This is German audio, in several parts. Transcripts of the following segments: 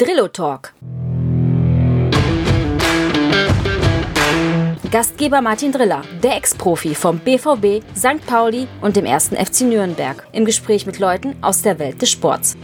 Drillo Talk. Gastgeber Martin Driller, der Ex-Profi vom BVB, St. Pauli und dem ersten FC Nürnberg, im Gespräch mit Leuten aus der Welt des Sports.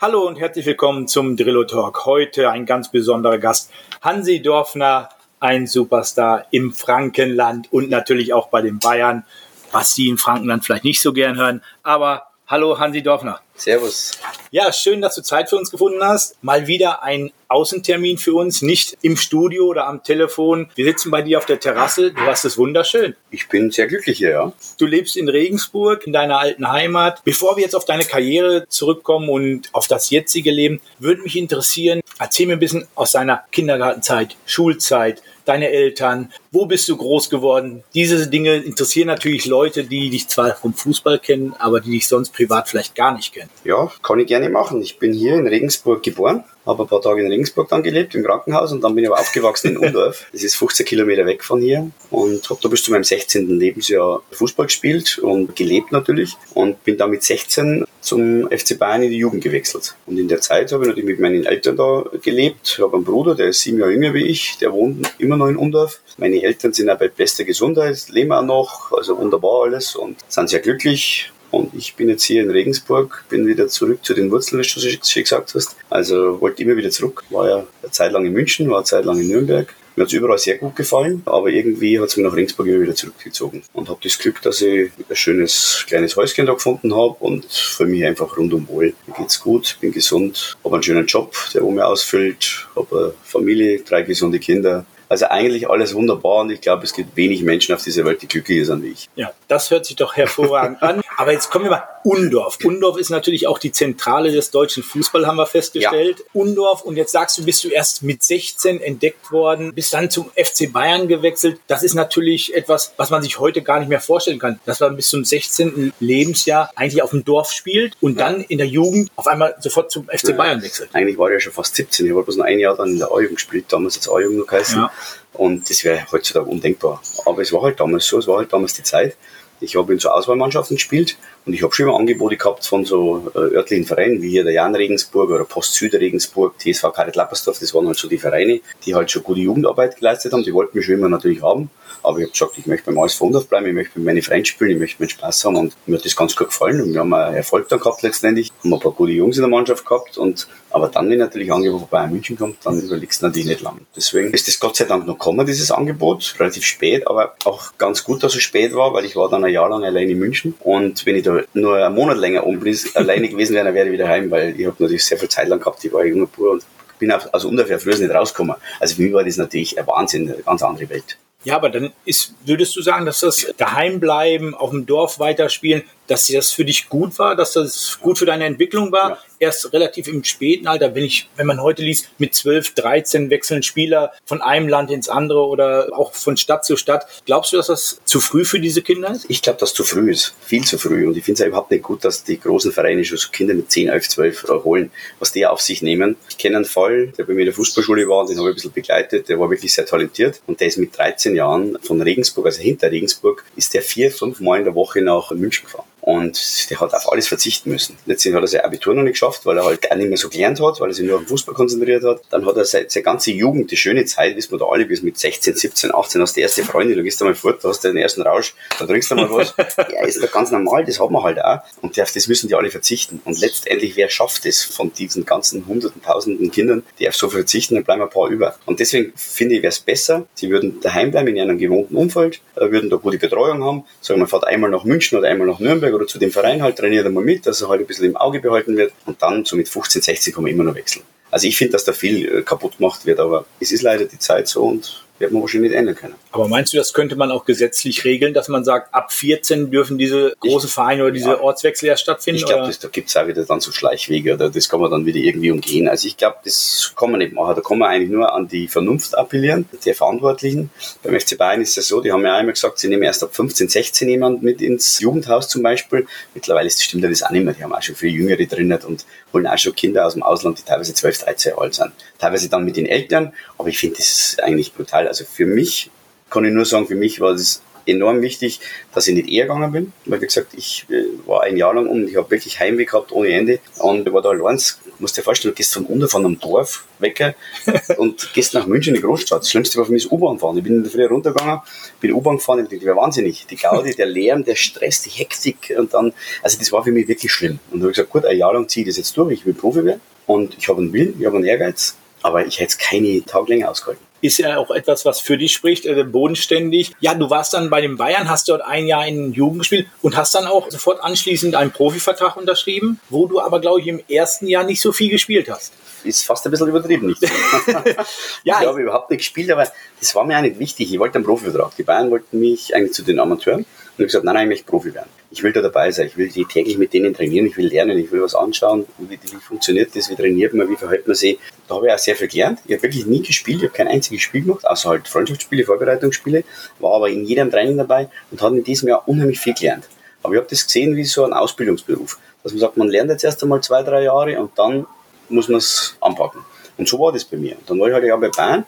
Hallo und herzlich willkommen zum Drillo Talk. Heute ein ganz besonderer Gast, Hansi Dorfner, ein Superstar im Frankenland und natürlich auch bei den Bayern, was Sie in Frankenland vielleicht nicht so gern hören, aber Hallo Hansi Dorfner. Servus. Ja, schön, dass du Zeit für uns gefunden hast. Mal wieder ein Außentermin für uns, nicht im Studio oder am Telefon. Wir sitzen bei dir auf der Terrasse. Du hast es wunderschön. Ich bin sehr glücklich hier, ja. Du lebst in Regensburg, in deiner alten Heimat. Bevor wir jetzt auf deine Karriere zurückkommen und auf das jetzige Leben, würde mich interessieren, erzähl mir ein bisschen aus deiner Kindergartenzeit, Schulzeit, deine Eltern, wo bist du groß geworden? Diese Dinge interessieren natürlich Leute, die dich zwar vom Fußball kennen, aber die dich sonst privat vielleicht gar nicht kennen. Ja, kann ich gerne machen. Ich bin hier in Regensburg geboren, habe ein paar Tage in Regensburg dann gelebt, im Krankenhaus und dann bin ich aber aufgewachsen in Undorf. Das ist 15 Kilometer weg von hier und habe da bis zu meinem 16. Lebensjahr Fußball gespielt und gelebt natürlich und bin dann mit 16 zum FC Bayern in die Jugend gewechselt. Und in der Zeit habe ich natürlich mit meinen Eltern da gelebt. Ich habe einen Bruder, der ist sieben Jahre jünger wie ich, der wohnt immer noch in Undorf. Meine Eltern sind auch bei bester Gesundheit, leben auch noch, also wunderbar alles und sind sehr glücklich. Und ich bin jetzt hier in Regensburg, bin wieder zurück zu den Wurzeln, wie du schon gesagt hast. Also wollte immer wieder zurück. War ja eine Zeit lang in München, war eine Zeit lang in Nürnberg. Mir hat es überall sehr gut gefallen, aber irgendwie hat es mich nach Regensburg immer wieder zurückgezogen. Und habe das Glück, dass ich ein schönes kleines Häuschen da gefunden habe und für mich einfach rundum wohl. Mir geht's gut, bin gesund, habe einen schönen Job, der wo mir ausfüllt, habe eine Familie, drei gesunde Kinder also eigentlich alles wunderbar und ich glaube, es gibt wenig Menschen auf dieser Welt, die glücklicher sind wie ich. Ja, das hört sich doch hervorragend an. Aber jetzt kommen wir mal. Undorf. Undorf ist natürlich auch die Zentrale des deutschen Fußball, haben wir festgestellt. Ja. Undorf. Und jetzt sagst du, bist du erst mit 16 entdeckt worden, bist dann zum FC Bayern gewechselt. Das ist natürlich etwas, was man sich heute gar nicht mehr vorstellen kann, dass man bis zum 16. Lebensjahr eigentlich auf dem Dorf spielt und dann in der Jugend auf einmal sofort zum FC Bayern wechselt. Eigentlich war ich ja schon fast 17. Ich habe bloß noch ein Jahr dann in der A-Jugend gespielt, damals als A-Jugend noch geheißen. Ja. Und das wäre heutzutage undenkbar. Aber es war halt damals so, es war halt damals die Zeit. Ich habe in so Auswahlmannschaften gespielt und ich habe schon immer Angebote gehabt von so äh, örtlichen Vereinen, wie hier der Jan Regensburg oder Post Süd Regensburg, TSV Karet Lappersdorf, das waren halt so die Vereine, die halt schon gute Jugendarbeit geleistet haben, die wollten mich schon immer natürlich haben. Aber ich habe gesagt, ich möchte beim ASV Undorf bleiben, ich möchte mit meinen Freunden spielen, ich möchte meinen Spaß haben und mir hat das ganz gut gefallen und wir haben einen Erfolg dann gehabt letztendlich, haben ein paar gute Jungs in der Mannschaft gehabt und aber dann, wenn natürlich Angebot Bayern München kommt, dann überlegst du natürlich nicht lang. Deswegen ist das Gott sei Dank noch gekommen, dieses Angebot, relativ spät, aber auch ganz gut, dass es spät war, weil ich war dann ein Jahr lang allein in München und wenn ich da nur einen Monat länger alleine gewesen wäre, dann wäre ich wieder heim, weil ich habe natürlich sehr viel Zeit lang gehabt, ich war junger Bub und bin aus ungefähr früher nicht rausgekommen. Also für mich war das natürlich ein Wahnsinn, eine ganz andere Welt. Ja, aber dann ist, würdest du sagen, dass das Daheimbleiben, auf dem Dorf weiterspielen, dass das für dich gut war, dass das gut für deine Entwicklung war? Ja erst relativ im späten Alter, wenn ich, wenn man heute liest, mit 12, 13 wechseln Spieler von einem Land ins andere oder auch von Stadt zu Stadt. Glaubst du, dass das zu früh für diese Kinder ist? Ich glaube, dass zu früh ist. Viel zu früh. Und ich finde es ja überhaupt nicht gut, dass die großen Vereine schon so Kinder mit 10, 11, 12 holen, was die auf sich nehmen. Ich kenne einen Fall, der bei mir in der Fußballschule war den habe ich ein bisschen begleitet. Der war wirklich sehr talentiert und der ist mit 13 Jahren von Regensburg, also hinter Regensburg, ist der vier, fünf Mal in der Woche nach München gefahren. Und der hat auf alles verzichten müssen. Letztendlich hat er sein Abitur noch nicht geschafft, weil er halt gar nicht mehr so gelernt hat, weil er sich nur auf den Fußball konzentriert hat. Dann hat er seine, seine ganze Jugend, die schöne Zeit, wissen wir da alle, bis mit 16, 17, 18 hast du die erste Freundin, du gehst einmal fort, da hast du den ersten Rausch, dann trinkst du mal was. ja, ist doch ganz normal, das hat man halt auch. Und auf das müssen die alle verzichten. Und letztendlich, wer schafft es von diesen ganzen hunderten, tausenden Kindern, die auf so viel verzichten, dann bleiben ein paar über. Und deswegen finde ich, wäre es besser, sie würden daheim bleiben in einem gewohnten Umfeld, äh, würden da gute Betreuung haben, sagen wir, man fährt einmal nach München oder einmal nach Nürnberg oder zu dem Verein halt, trainiert einmal mit, dass er halt ein bisschen im Auge behalten wird und dann so mit 15, 16 kann man immer noch wechseln. Also ich finde, dass da viel äh, kaputt gemacht wird, aber es ist leider die Zeit so und wird man wahrscheinlich nicht ändern können. Aber meinst du, das könnte man auch gesetzlich regeln, dass man sagt, ab 14 dürfen diese großen Vereine oder diese ja, Ortswechsel erst stattfinden? Ich glaube, da gibt es auch wieder dann so Schleichwege oder das kann man dann wieder irgendwie umgehen. Also ich glaube, das kann man nicht machen. Da kann man eigentlich nur an die Vernunft appellieren, der Verantwortlichen. Beim FC Bayern ist es so, die haben ja einmal gesagt, sie nehmen erst ab 15, 16 jemand mit ins Jugendhaus zum Beispiel. Mittlerweile stimmt das auch nicht mehr. Die haben auch schon viele Jüngere drin und holen auch schon Kinder aus dem Ausland, die teilweise 12, 13 Jahre alt sind. Teilweise dann mit den Eltern. Aber ich finde, das ist eigentlich brutal. Also für mich kann ich nur sagen, für mich war es enorm wichtig, dass ich nicht eher gegangen bin. Weil, wie gesagt, ich äh, war ein Jahr lang und ich habe wirklich Heimweh gehabt ohne Ende und war da allein musst dir vorstellen, du gehst von unten von einem Dorf weg und gehst nach München in die Großstadt. Das Schlimmste war für mich das U-Bahn fahren. Ich bin in der Früh runtergegangen, bin U-Bahn gefahren und ich war wahnsinnig. Die Gaudi, der Lärm, der Stress, die Hektik und dann, also das war für mich wirklich schlimm. Und da habe ich gesagt, gut, ein Jahr lang ziehe ich das jetzt durch, ich will Profi werden und ich habe einen Willen, ich habe einen Ehrgeiz, aber ich hätte es keine Tag länger ausgehalten ist ja auch etwas, was für dich spricht, äh, bodenständig. Ja, du warst dann bei den Bayern, hast dort ein Jahr in Jugend gespielt und hast dann auch sofort anschließend einen Profivertrag unterschrieben, wo du aber, glaube ich, im ersten Jahr nicht so viel gespielt hast. Ist fast ein bisschen übertrieben, nicht? ja, ich habe überhaupt nicht gespielt, aber das war mir auch nicht wichtig. Ich wollte einen Profivertrag. Die Bayern wollten mich eigentlich zu den Amateuren. Und ich habe gesagt, nein, nein, ich möchte Profi werden. Ich will da dabei sein. Ich will die täglich mit denen trainieren. Ich will lernen. Ich will was anschauen. Wie, wie funktioniert das? Wie trainiert man? Wie verhält man sich? Da habe ich auch sehr viel gelernt. Ich habe wirklich nie gespielt. Ich habe kein einziges Spiel gemacht, außer halt Freundschaftsspiele, Vorbereitungsspiele. War aber in jedem Training dabei und habe in diesem Jahr unheimlich viel gelernt. Aber ich habe das gesehen wie so ein Ausbildungsberuf. Dass man sagt, man lernt jetzt erst einmal zwei, drei Jahre und dann muss man es anpacken. Und so war das bei mir. Und dann war ich halt ja bei Bayern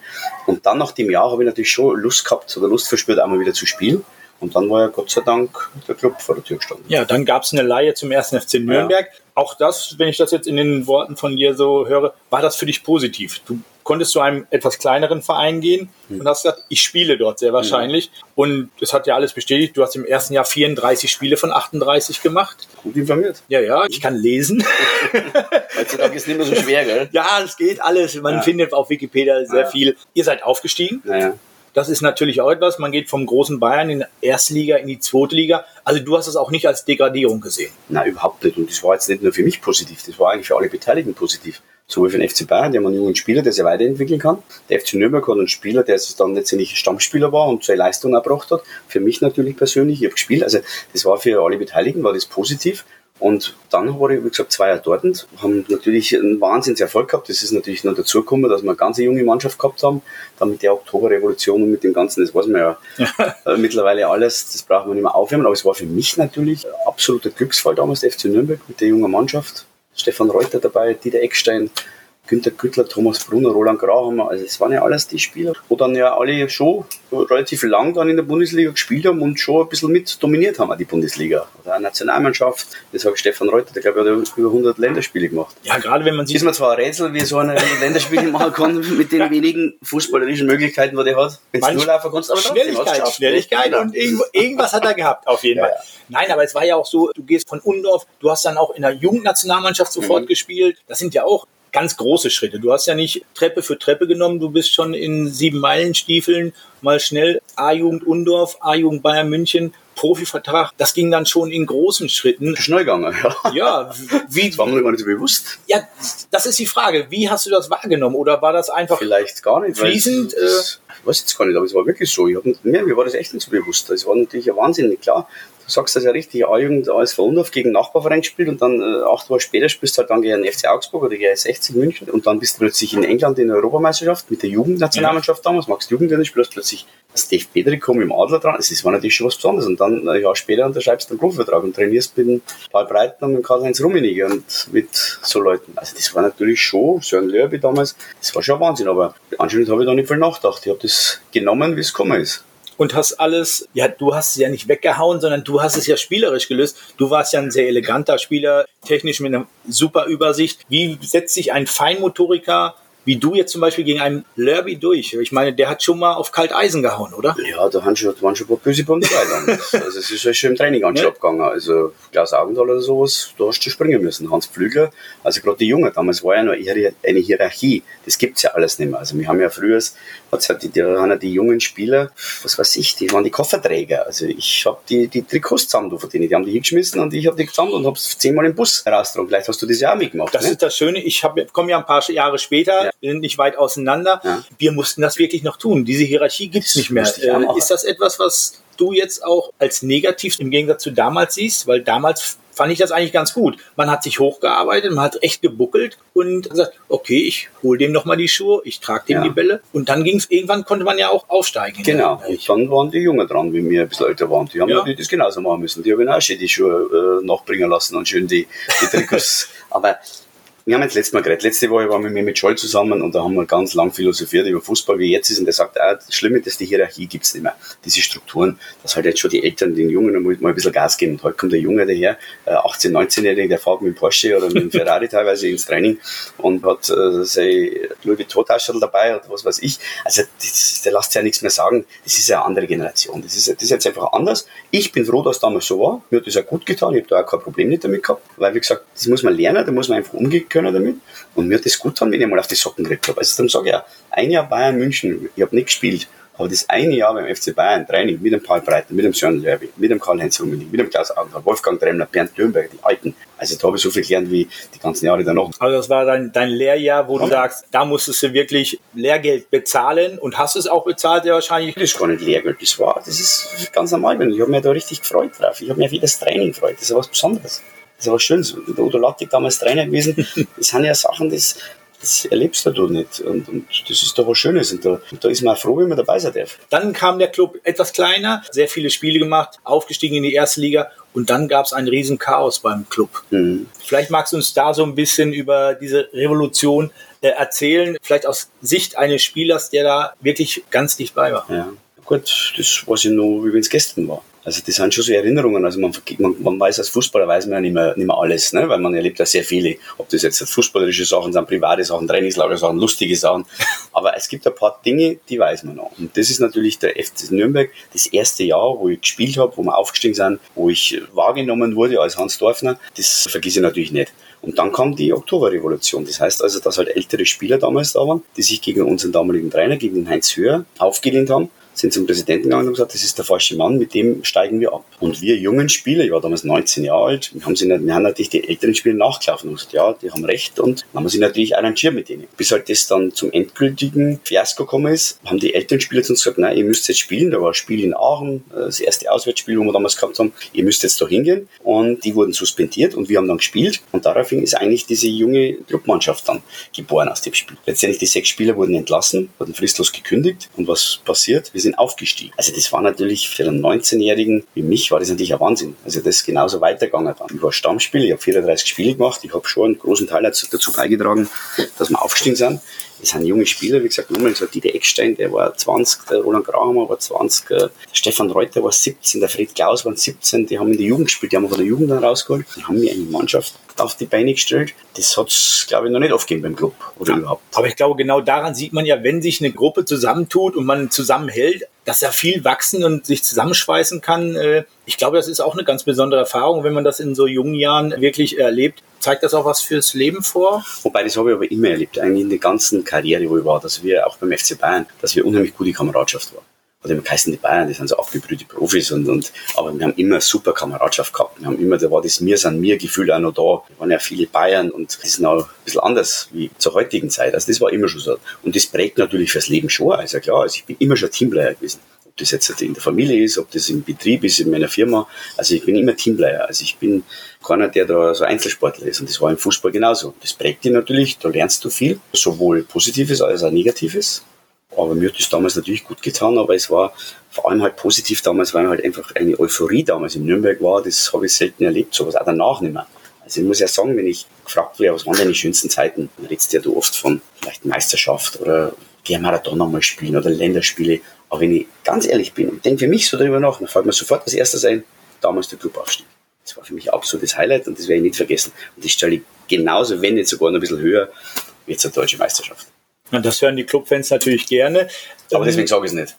und dann nach dem Jahr habe ich natürlich schon Lust gehabt oder Lust verspürt, einmal wieder zu spielen. Und dann war ja Gott sei Dank der Club vor der Tür gestanden. Ja, dann gab es eine Laie zum ersten FC Nürnberg. Ja. Auch das, wenn ich das jetzt in den Worten von dir so höre, war das für dich positiv? Du konntest zu einem etwas kleineren Verein gehen hm. und hast gesagt, ich spiele dort sehr wahrscheinlich. Hm. Und es hat ja alles bestätigt. Du hast im ersten Jahr 34 Spiele von 38 gemacht. Gut informiert. Ja, ja, ich kann lesen. Heutzutage ist es nicht mehr so schwer, gell? Ja, es geht alles. Man ja. findet auf Wikipedia sehr ja. viel. Ihr seid aufgestiegen. Naja. Das ist natürlich auch etwas. Man geht vom großen Bayern in die Erstliga in die Zweitliga. Also du hast es auch nicht als Degradierung gesehen. Nein, überhaupt nicht. Und das war jetzt nicht nur für mich positiv, das war eigentlich für alle Beteiligten positiv. Sowohl für den FC Bayern, der haben einen jungen Spieler, der sich weiterentwickeln kann. Der FC Nürnberg hat einen Spieler, der dann letztendlich Stammspieler war und seine Leistung erbracht hat. Für mich natürlich persönlich, ich habe gespielt. Also das war für alle Beteiligten, war das positiv. Und dann war ich, wie gesagt, zwei Jahre dort und haben natürlich einen Wahnsinnserfolg gehabt. Das ist natürlich noch dazu gekommen, dass wir eine ganz junge Mannschaft gehabt haben. Dann mit der Oktoberrevolution und mit dem Ganzen, das weiß man ja, ja. mittlerweile alles, das braucht man nicht mehr aufwärmen. Aber es war für mich natürlich ein absoluter Glücksfall damals, der FC Nürnberg mit der jungen Mannschaft. Stefan Reuter dabei, Dieter Eckstein, Günter Güttler, Thomas Brunner, Roland Grauhammer, also es waren ja alles die Spieler, wo dann ja alle schon relativ lang dann in der Bundesliga gespielt haben und schon ein bisschen mit dominiert haben, die Bundesliga. Oder eine Nationalmannschaft, das sagt Stefan Reuter, der glaube ich hat über 100 Länderspiele gemacht. Ja, gerade wenn man sieht. Ist mir zwar ein Rätsel, wie so eine Länderspiele machen kann, mit den wenigen fußballerischen Möglichkeiten, die er hat. Wenn du nur laufen kannst, aber Schnelligkeit, Schnelligkeit und irgendwas hat er gehabt, auf jeden ja, Fall. Ja. Nein, aber es war ja auch so, du gehst von Undorf, du hast dann auch in der Jugendnationalmannschaft sofort mhm. gespielt. Das sind ja auch ganz große Schritte. Du hast ja nicht Treppe für Treppe genommen, du bist schon in sieben Meilenstiefeln mal schnell A-Jugend Undorf, A-Jugend Bayern München, Profivertrag. Das ging dann schon in großen Schritten. Schnell gegangen, ja. Ja, wie. Das war mir gar nicht so bewusst. Ja, das ist die Frage. Wie hast du das wahrgenommen? Oder war das einfach. Vielleicht gar nicht. Fließend? Äh, ich weiß jetzt gar nicht, aber es war wirklich so. Ich hab, mir, mir war das echt nicht so bewusst. Das war natürlich ein Wahnsinn. Klar, du sagst das ja richtig, A-Jugend ASV Undorf gegen Nachbarverein gespielt und dann äh, acht Wochen später spielst du halt dann gegen FC Augsburg oder gegen 60 München und dann bist du plötzlich in England in der Europameisterschaft mit der Jugendnationalmannschaft ja. damals, magst Jugendtennis, spielst plötzlich das DFB-Trikot im Adler dran. Das war natürlich schon was Besonderes und dann ein Jahr später unterschreibst du einen Profivertrag und trainierst mit Paul Breitner und Karl-Heinz Rummenigge und mit so Leuten. Also das war natürlich schon, Sören Lörby damals, das war schon Wahnsinn, aber anscheinend habe ich da nicht viel nachgedacht. Ich habe das genommen, wie es gekommen ist und hast alles, ja, du hast es ja nicht weggehauen, sondern du hast es ja spielerisch gelöst. Du warst ja ein sehr eleganter Spieler, technisch mit einer super Übersicht. Wie setzt sich ein Feinmotoriker wie du jetzt zum Beispiel gegen einen Lerby durch. Ich meine, der hat schon mal auf Kalteisen gehauen, oder? Ja, da waren schon, waren schon ein paar böse dabei. also es ist ja schon im Training an ja. abgegangen. Also Klaus Augenthal oder sowas, da hast du springen müssen. Hans Pflüger, also gerade die Jungen, damals war ja noch eine Hierarchie. Das gibt's ja alles nicht mehr. Also wir haben ja früher, hat's halt die, die, haben ja die jungen Spieler, was weiß ich, die waren die Kofferträger. Also ich habe die, die Trikots zusammen von denen. Die haben die hingeschmissen und ich habe die zusammen und habe zehnmal im Bus rausgetragen. Vielleicht hast du das ja auch mitgemacht. Das ne? ist das Schöne. Ich komme ja ein paar Jahre später. Ja nicht weit auseinander. Ja. Wir mussten das wirklich noch tun. Diese Hierarchie gibt es nicht mehr. Äh, ist das etwas, was du jetzt auch als negativ im Gegensatz zu damals siehst? Weil damals fand ich das eigentlich ganz gut. Man hat sich hochgearbeitet, man hat echt gebuckelt und gesagt, okay, ich hole dem nochmal die Schuhe, ich trage dem ja. die Bälle. Und dann ging es, irgendwann konnte man ja auch aufsteigen. Genau, und dann waren die Jungen dran, wie wir ein bisschen älter waren. Die haben ja. das genauso machen müssen. Die haben auch schön die Schuhe äh, nachbringen lassen und schön die, die Trikots. Aber Wir haben jetzt letztes Mal geredet. Letzte Woche waren wir mit Scholl zusammen und da haben wir ganz lang philosophiert über Fußball, wie jetzt ist. Und der sagt, ah, das Schlimme ist, die Hierarchie gibt's nicht mehr. Diese Strukturen, dass halt jetzt schon die Eltern den Jungen mal ein bisschen Gas geben. Und heute kommt der Junge daher, 18-, äh, 19-Jährige, der fährt mit dem Porsche oder mit dem Ferrari teilweise ins Training und hat äh, sein Louis Vuitton-Taschel dabei oder was weiß ich. Also das, der lässt ja nichts mehr sagen. Das ist ja eine andere Generation. Das ist, das ist jetzt einfach anders. Ich bin froh, dass das damals so war. Mir hat das auch gut getan. Ich habe da auch kein Problem nicht damit gehabt. Weil, wie gesagt, das muss man lernen, da muss man einfach umgehen können damit. Und mir hat das gut getan, wenn ich mal auf die Socken gekriegt habe. Also dann sage ich ja, ein Jahr Bayern München, ich habe nicht gespielt. Aber das eine Jahr beim FC Bayern, Training mit dem Paul Breiter, mit dem Sören Lörby, mit dem Karl-Heinz Rummenigge, mit dem Klaus Augenthal, Wolfgang Dremmler, Bernd Dürnberg, die Alten. Also da habe ich so viel gelernt wie die ganzen Jahre danach. Also das war dein, dein Lehrjahr, wo ja. du sagst, da musstest du wirklich Lehrgeld bezahlen und hast es auch bezahlt, ja wahrscheinlich. Das ist gar nicht Lehrgeld, das war, das ist ganz normal. Ich habe mich da richtig gefreut drauf. Ich habe mich auf jedes Training gefreut. Das ist was Besonderes. Das war schön. Der Udo Lattig damals Trainer gewesen. Das sind ja Sachen, das, das erlebst du nicht. Und, und das ist doch was Schönes. Und da, und da ist man froh, wenn man dabei sein darf. Dann kam der Club etwas kleiner, sehr viele Spiele gemacht, aufgestiegen in die erste Liga. Und dann gab es ein riesen Chaos beim Club. Mhm. Vielleicht magst du uns da so ein bisschen über diese Revolution äh, erzählen, vielleicht aus Sicht eines Spielers, der da wirklich ganz dicht bei war. Ja, gut, das weiß ich noch, wie wenn es gestern war. Also das sind schon so Erinnerungen. Also man, man, man weiß als Fußballer weiß man ja nicht mehr, nicht mehr alles, ne? weil man erlebt ja sehr viele. Ob das jetzt fußballerische Sachen sind, private Sachen, Trainingslager Sachen, lustige Sachen. Aber es gibt ein paar Dinge, die weiß man noch. Und das ist natürlich der FC Nürnberg, das erste Jahr, wo ich gespielt habe, wo wir aufgestiegen sind, wo ich wahrgenommen wurde als Hans Dorfner. Das vergesse ich natürlich nicht. Und dann kam die Oktoberrevolution. Das heißt also, dass halt ältere Spieler damals da waren, die sich gegen unseren damaligen Trainer, gegen den Heinz Höher, aufgelehnt haben sind zum Präsidenten gegangen und gesagt, das ist der falsche Mann, mit dem steigen wir ab. Und wir jungen Spieler, ich war damals 19 Jahre alt, wir haben, sie wir haben natürlich die älteren Spieler nachgelaufen und gesagt, ja, die haben recht und dann haben sie natürlich arrangiert mit denen. Bis halt das dann zum endgültigen Fiasko gekommen ist, haben die älteren Spieler zu uns gesagt, nein, ihr müsst jetzt spielen, da war ein Spiel in Aachen, das erste Auswärtsspiel, wo wir damals gehabt haben, ihr müsst jetzt da hingehen und die wurden suspendiert und wir haben dann gespielt und daraufhin ist eigentlich diese junge Clubmannschaft dann geboren aus dem Spiel. Letztendlich die sechs Spieler wurden entlassen, wurden fristlos gekündigt und was passiert? Wir sind aufgestiegen. Also das war natürlich für einen 19-Jährigen wie mich war das natürlich ein Wahnsinn. Also das ist genauso weitergegangen dann. Ich war Stammspieler, ich habe 34 Spiele gemacht, ich habe schon einen großen Teil dazu, beigetragen, dass wir aufgestiegen sind. Das sind junge Spieler, wie gesagt, nochmal so Dieter Eckstein, der war 20, der Roland Grahammer war 20, der Stefan Reuter war 17, der Fred Klaus waren 17, die haben in der Jugend gespielt, die haben von der Jugend dann rausgeholt, die haben mir eine Mannschaft auf die Beine gestellt. Das hat es, glaube ich, noch nicht oft gegeben beim Club oder ja, überhaupt. Aber ich glaube, genau daran sieht man ja, wenn sich eine Gruppe zusammentut und man zusammenhält, dass er viel wachsen und sich zusammenschweißen kann. Äh, ich glaube, das ist auch eine ganz besondere Erfahrung, wenn man das in so jungen Jahren wirklich erlebt. Zeigt das auch was fürs Leben vor? Wobei, das habe ich aber immer erlebt, eigentlich in der ganzen Karriere, wo ich war, dass wir auch beim FC Bayern, dass wir unheimlich gute Kameradschaft waren oder im heißen die Bayern, die sind so aufgebrühte Profis und, und, aber wir haben immer super Kameradschaft gehabt. Wir haben immer, da war das Mir sind mir Gefühl auch noch da. Wir waren ja viele Bayern und das ist noch ein bisschen anders wie zur heutigen Zeit. Also das war immer schon so. Und das prägt natürlich fürs Leben schon. Also klar, also ich bin immer schon Teamplayer gewesen. Ob das jetzt in der Familie ist, ob das im Betrieb ist, in meiner Firma. Also ich bin immer Teamplayer. Also ich bin keiner, der da so Einzelsportler ist. Und das war im Fußball genauso. Das prägt dich natürlich, da lernst du viel, sowohl Positives als auch Negatives. Aber mir hat das damals natürlich gut getan, aber es war vor allem halt positiv damals, weil halt einfach eine Euphorie damals in Nürnberg war. Das habe ich selten erlebt, sowas auch danach nicht mehr. Also ich muss ja sagen, wenn ich gefragt werde, was waren deine schönsten Zeiten, dann redest ja oft von vielleicht Meisterschaft oder geh Marathon einmal spielen oder Länderspiele. Aber wenn ich ganz ehrlich bin und denke für mich so darüber nach, dann fällt mir sofort als erstes ein, damals der Clubaufstieg. Das war für mich absolutes Highlight und das werde ich nicht vergessen. Und das stelle ich genauso, wenn nicht sogar noch ein bisschen höher, wie jetzt eine deutsche Meisterschaft. Und das hören die Clubfans natürlich gerne. Aber deswegen sage ich es nicht.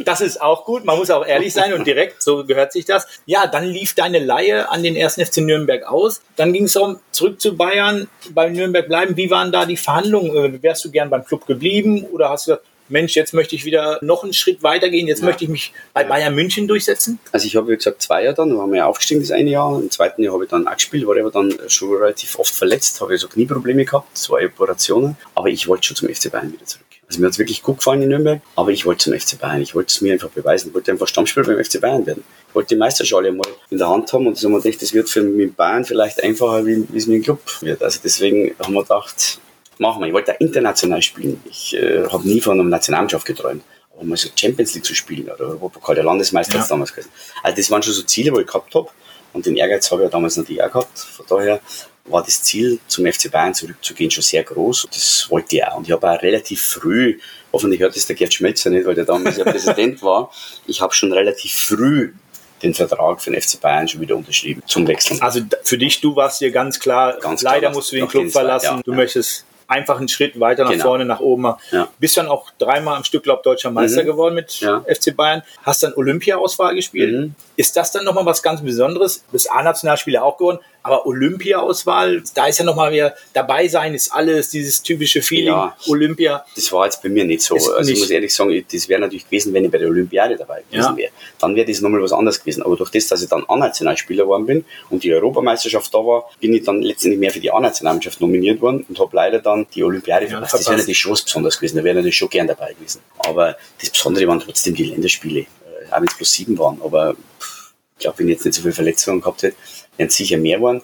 das ist auch gut. Man muss auch ehrlich sein und direkt, so gehört sich das. Ja, dann lief deine Laie an den ersten FC Nürnberg aus. Dann ging es darum, zurück zu Bayern, bei Nürnberg bleiben. Wie waren da die Verhandlungen? Äh, wärst du gern beim Club geblieben oder hast du gesagt, Mensch, jetzt möchte ich wieder noch einen Schritt weitergehen, jetzt ja. möchte ich mich bei Bayern München durchsetzen? Also ich habe, wie gesagt, zwei Jahre dann, da waren wir ja aufgestiegen das eine Jahr, im zweiten Jahr habe ich dann auch gespielt, war aber dann schon relativ oft verletzt, habe so Knieprobleme gehabt, zwei Operationen, aber ich wollte schon zum FC Bayern wieder zurück. Also mir hat es wirklich gut gefallen in Nürnberg, aber ich wollte zum FC Bayern. Ich wollte es mir einfach beweisen. Ich wollte einfach Stammspieler beim FC Bayern werden. Ich wollte die Meisterschale mal in der Hand haben und so haben wir gedacht, das wird für mit Bayern vielleicht einfacher, wie es mit dem Club wird. Also deswegen haben wir gedacht, machen. Ich wollte da international spielen. Ich äh, habe nie von einer Nationalmannschaft geträumt. Aber mal so Champions League zu spielen oder Europapokal der Landesmeister ja. damals gewesen. Also das waren schon so Ziele, wo ich gehabt habe. Und den Ehrgeiz habe ich ja damals natürlich auch gehabt. Von daher war das Ziel, zum FC Bayern zurückzugehen, schon sehr groß. Das wollte ich auch. Und ich habe auch relativ früh, hoffentlich hört das der Gerd Schmelzer nicht, weil der damals ja Präsident war, ich habe schon relativ früh den Vertrag für den FC Bayern schon wieder unterschrieben zum Wechseln. Also für dich, du warst hier ganz klar, ganz klar leider musst du den Club verlassen. Ja, du möchtest einfach einen Schritt weiter nach genau. vorne, nach oben. Ja. Bist dann auch dreimal am Stück, glaube deutscher Meister mhm. geworden mit ja. FC Bayern. Hast dann Olympia-Auswahl gespielt. Mhm. Ist das dann nochmal was ganz Besonderes? Bist A-Nationalspieler auch geworden. Aber Olympia-Auswahl, da ist ja nochmal wieder dabei sein, ist alles, dieses typische Feeling, ja, Olympia. Das war jetzt bei mir nicht so. Ist also nicht. ich muss ehrlich sagen, das wäre natürlich gewesen, wenn ich bei der Olympiade dabei gewesen ja. wäre. Dann wäre das nochmal was anderes gewesen. Aber durch das, dass ich dann A-Nationalspieler geworden bin und die Europameisterschaft da war, bin ich dann letztendlich mehr für die A-Nationalmannschaft nominiert worden und habe leider dann die Olympiade ja, verpasst. Das wäre natürlich schon was Besonderes gewesen. Da wäre natürlich schon gern dabei gewesen. Aber das Besondere waren trotzdem die Länderspiele. Äh, auch wenn es plus sieben waren. Aber ich glaube, wenn jetzt nicht so viele Verletzungen gehabt hätte, wären es sicher mehr waren.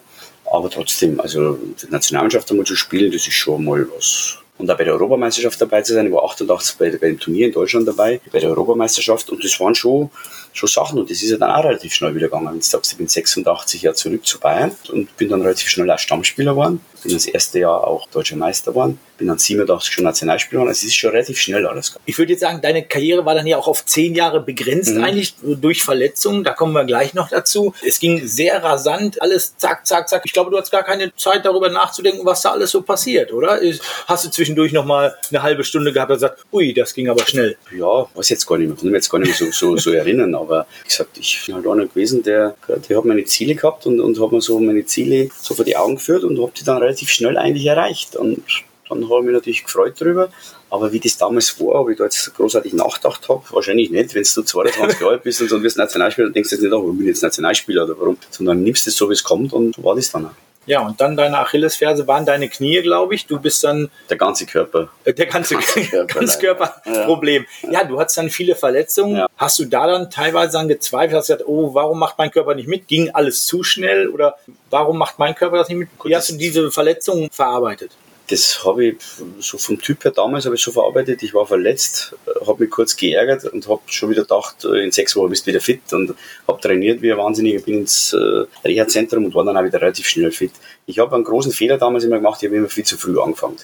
Aber trotzdem, also die Nationalmannschaft einmal zu spielen, das ist schon mal was. Und auch bei der Europameisterschaft dabei zu sein, ich war 88 bei, bei dem Turnier in Deutschland dabei, bei der Europameisterschaft und das waren schon, schon Sachen und das ist ja dann auch relativ schnell wieder gegangen. Sagst, ich bin 86 Jahre zurück zu Bayern und bin dann relativ schnell auch Stammspieler geworden, bin das erste Jahr auch deutscher Meister geworden bin dann 87 schon Nationalspieler geworden. Also es ist schon relativ schnell alles. Ich würde jetzt sagen, deine Karriere war dann ja auch auf zehn Jahre begrenzt mhm. eigentlich durch Verletzungen. Da kommen wir gleich noch dazu. Es ging sehr rasant, alles zack, zack, zack. Ich glaube, du hast gar keine Zeit darüber nachzudenken, was da alles so passiert, oder? Hast du zwischendurch noch mal eine halbe Stunde gehabt und gesagt, ui, das ging aber schnell. Ja, weiß jetzt gar nicht mehr. Ich kann mich jetzt gar nicht mehr so, so, so erinnern. Aber wie gesagt, ich bin halt einer gewesen, der, der hat meine Ziele gehabt und, und hat mir so meine Ziele so vor die Augen geführt und habe die dann relativ schnell eigentlich erreicht. Und dann habe ich mich natürlich gefreut darüber. Aber wie das damals war, ob ich da jetzt großartig nachgedacht habe, wahrscheinlich nicht. Wenn du 22 Jahre alt bist und so wirst Nationalspieler, dann denkst du jetzt nicht, oh, warum bin ich jetzt Nationalspieler oder warum, sondern nimmst es so, wie es kommt und war das dann auch. Ja, und dann deine Achillesferse waren deine Knie, glaube ich. Du bist dann. Der ganze Körper. Äh, der ganze, ganze Körper. Ganz Körperproblem. Ja. ja. du hattest dann viele Verletzungen. Ja. Hast du da dann teilweise dann gezweifelt? Hast du gesagt, oh, warum macht mein Körper nicht mit? Ging alles zu schnell? Oder warum macht mein Körper das nicht mit? Wie hast du diese Verletzungen verarbeitet? Das habe ich so vom Typ her damals habe ich so verarbeitet. Ich war verletzt, habe mich kurz geärgert und habe schon wieder gedacht, äh, in sechs Wochen bist du wieder fit und habe trainiert wie ein Wahnsinniger, bin ins äh, Reha-Zentrum und war dann auch wieder relativ schnell fit. Ich habe einen großen Fehler damals immer gemacht, ich habe immer viel zu früh angefangen.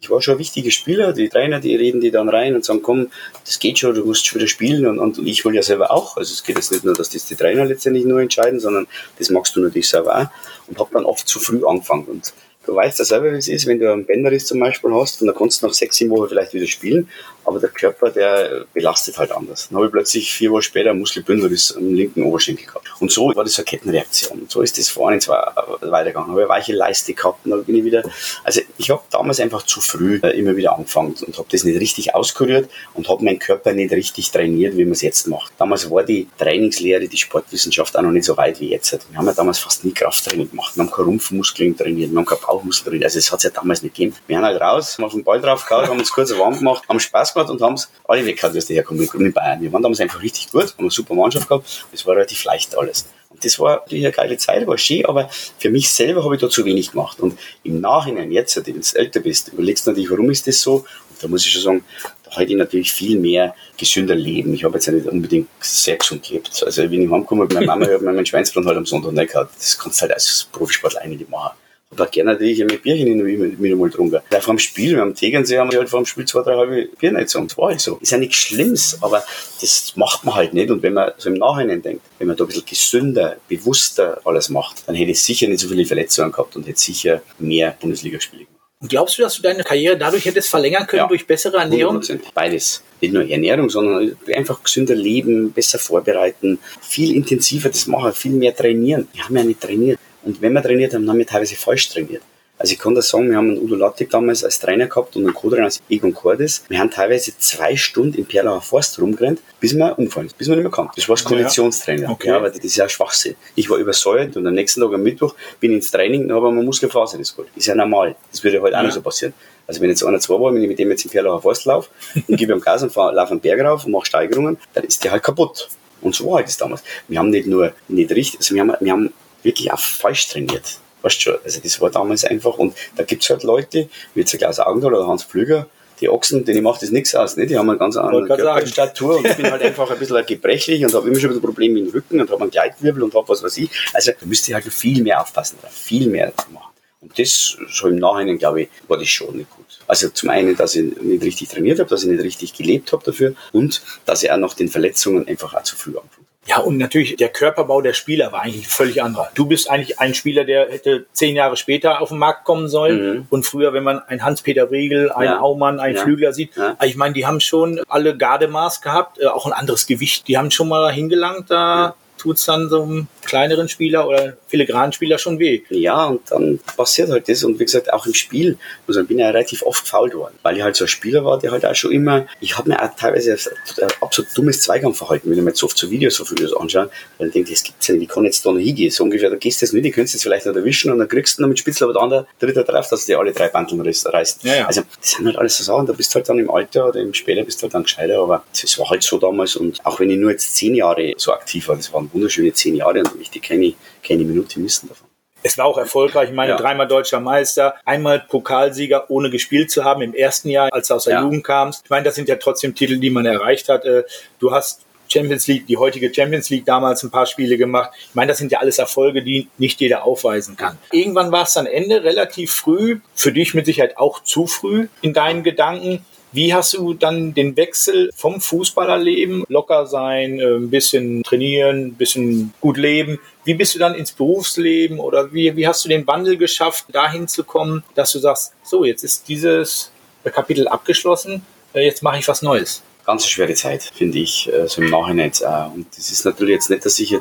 Ich war schon ein wichtiger Spieler, die Trainer, die reden die dann rein und sagen, komm, das geht schon, du musst schon wieder spielen und, und ich will ja selber auch. Also es geht jetzt nicht nur, dass das die Trainer letztendlich nur entscheiden, sondern das magst du natürlich selber auch und habe dann oft zu früh angefangen und Du weißt ja selber, wie es ist, wenn du einen Bänderriss zum Beispiel hast und dann kannst du nach sechs, sieben Wochen vielleicht wieder spielen, aber der Körper, der belastet halt anders. Dann habe ich plötzlich vier Wochen später Muskelbündelriss am linken Oberschenkel gehabt. Und so war das so eine Kettenreaktion. Und so ist das vorne zwar weitergegangen. Habe ich weiche Leiste gehabt und dann bin ich wieder, also ich habe damals einfach zu früh äh, immer wieder angefangen und habe das nicht richtig auskuriert und habe meinen Körper nicht richtig trainiert, wie man es jetzt macht. Damals war die Trainingslehre, die Sportwissenschaft auch noch nicht so weit wie jetzt. Wir haben ja damals fast nie Krafttraining gemacht. Wir haben keine Rumpfmuskeln trainiert, wir haben keine Bauchmuskeln trainiert. Also das hat es ja damals nicht gegeben. Wir haben halt raus, haben auf den Ball drauf gehauen, haben uns kurz warm gemacht, haben Spaß gemacht und haben es alle weggehauen, dass die herkommen in Bayern. Wir waren damals einfach richtig gut, haben eine super Mannschaft gehabt. Es war relativ leicht alles. Und das war natürlich eine geile Zeit, war schön, aber für mich selber habe ich da zu wenig gemacht. Und im Nachhinein, jetzt, wenn du älter bist, überlegst du natürlich, warum ist das so? Und da muss ich schon sagen, da hätte ich natürlich viel mehr gesünder leben. Ich habe jetzt nicht unbedingt sehr gesund gelebt. Also, wenn ich heimkomme, meine Mama hat mir meinen Schweinsbrand halt am Sonntag nicht gehabt. Das kannst du halt als Profisportler eigentlich machen aber gerne natürlich mit Bierchen hin und wieder mal getrunken. Weil vor dem Spiel, wir haben Tegernsee, haben wir halt vor dem Spiel zwei, drei halbe Bier nicht so. Und war halt so. Ist ja nichts Schlimmes, aber das macht man halt nicht. Und wenn man so im Nachhinein denkt, wenn man da ein bisschen gesünder, bewusster alles macht, dann hätte ich sicher nicht so viele Verletzungen gehabt und hätte sicher mehr Bundesligaspiele gemacht. Und glaubst du, dass du deine Karriere dadurch hättest verlängern können ja, durch bessere Ernährung? 100%. Beides. Nicht nur Ernährung, sondern einfach gesünder leben, besser vorbereiten, viel intensiver das machen, viel mehr trainieren. Wir haben ja nicht trainiert. Und wenn wir trainiert haben, haben wir teilweise falsch trainiert. Also ich kann das sagen, wir haben einen Udo Lattig damals als Trainer gehabt und einen Co-Trainer als Egon Cordes. Wir haben teilweise zwei Stunden im Perlauer Forst rumgerannt, bis wir umfallen, bis wir nicht mehr kamen. Das war das Konditionstraining. Okay. Ja, aber das ist ja Schwachsinn. Ich war übersäuert und am nächsten Tag am Mittwoch bin ich ins Training, dann habe ich mir Muskelfaser das gut. Ist ja normal. Das würde halt auch ja. nicht so passieren. Also wenn jetzt einer zwei war, wenn ich mit dem jetzt im Perlauer Forst laufe und gebe ihm Gas und laufe einen Berg rauf und mache Steigerungen, dann ist der halt kaputt. Und so war halt das damals. Wir haben nicht nur nicht richtig, also wir haben, wir haben wirklich auch falsch trainiert. Weißt du schon, also das war damals einfach. Und da gibt es halt Leute, wie jetzt Klaus Augendal oder Hans Pflüger, die Ochsen, denen macht das nichts aus. Nicht? Die haben eine ganz andere Körperstatur und ich bin halt einfach ein bisschen gebrechlich und habe immer schon ein bisschen Probleme mit dem Rücken und habe einen Gleitwirbel und habe was weiß ich. Also da müsste ich halt viel mehr aufpassen, viel mehr machen. Und das, so im Nachhinein, glaube ich, war das schon nicht gut. Also zum einen, dass ich nicht richtig trainiert habe, dass ich nicht richtig gelebt habe dafür und dass ich auch nach den Verletzungen einfach auch zu früh angefangen ja, und natürlich der Körperbau der Spieler war eigentlich völlig anderer. Du bist eigentlich ein Spieler, der hätte zehn Jahre später auf den Markt kommen sollen. Mhm. Und früher, wenn man einen Hans-Peter Riegel, einen ja. Aumann, einen ja. Flügler sieht, ja. ich meine, die haben schon alle Gardemaß gehabt, äh, auch ein anderes Gewicht. Die haben schon mal hingelangt, da tut es dann so kleineren Spieler oder Filigranspieler schon weh. Ja, und dann passiert halt das. Und wie gesagt, auch im Spiel, also ich bin ja relativ oft faul worden, weil ich halt so ein Spieler war, der halt auch schon immer, ich habe mir auch teilweise ein absolut dummes Zweikampfverhalten, wenn ich mir jetzt oft so Videos, so Videos anschaue, weil ich denke, das gibt's ja nicht, wie kann jetzt da noch hingehen? So ungefähr, da gehst du jetzt nicht, die könntest jetzt vielleicht noch erwischen und dann kriegst du noch mit Spitzel aber der andere, dritter drauf, dass du dir alle drei Bandeln reißt. Ja, ja. Also, das sind halt alles so Sachen, da bist du halt dann im Alter oder im später bist du halt dann gescheiter, aber das war halt so damals und auch wenn ich nur jetzt zehn Jahre so aktiv war, das waren wunderschöne zehn Jahre und ich die keine, keine Minute missen davon. Es war auch erfolgreich. Ich meine, ja. dreimal deutscher Meister, einmal Pokalsieger, ohne gespielt zu haben im ersten Jahr, als du aus der ja. Jugend kamst. Ich meine, das sind ja trotzdem Titel, die man erreicht hat. Äh, du hast Champions League, die heutige Champions League damals ein paar Spiele gemacht. Ich meine, das sind ja alles Erfolge, die nicht jeder aufweisen kann. Irgendwann war es dann Ende, relativ früh, für dich mit Sicherheit auch zu früh in deinen Gedanken. Wie hast du dann den Wechsel vom Fußballerleben, locker sein, äh, ein bisschen trainieren, ein bisschen gut leben, wie bist du dann ins Berufsleben oder wie, wie hast du den Wandel geschafft, dahin zu kommen, dass du sagst, so, jetzt ist dieses Kapitel abgeschlossen, äh, jetzt mache ich was Neues? Ganz schwere Zeit, finde ich, äh, so im Nachhinein jetzt. Und das ist natürlich jetzt nicht, dass ich ein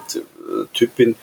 Typ bin,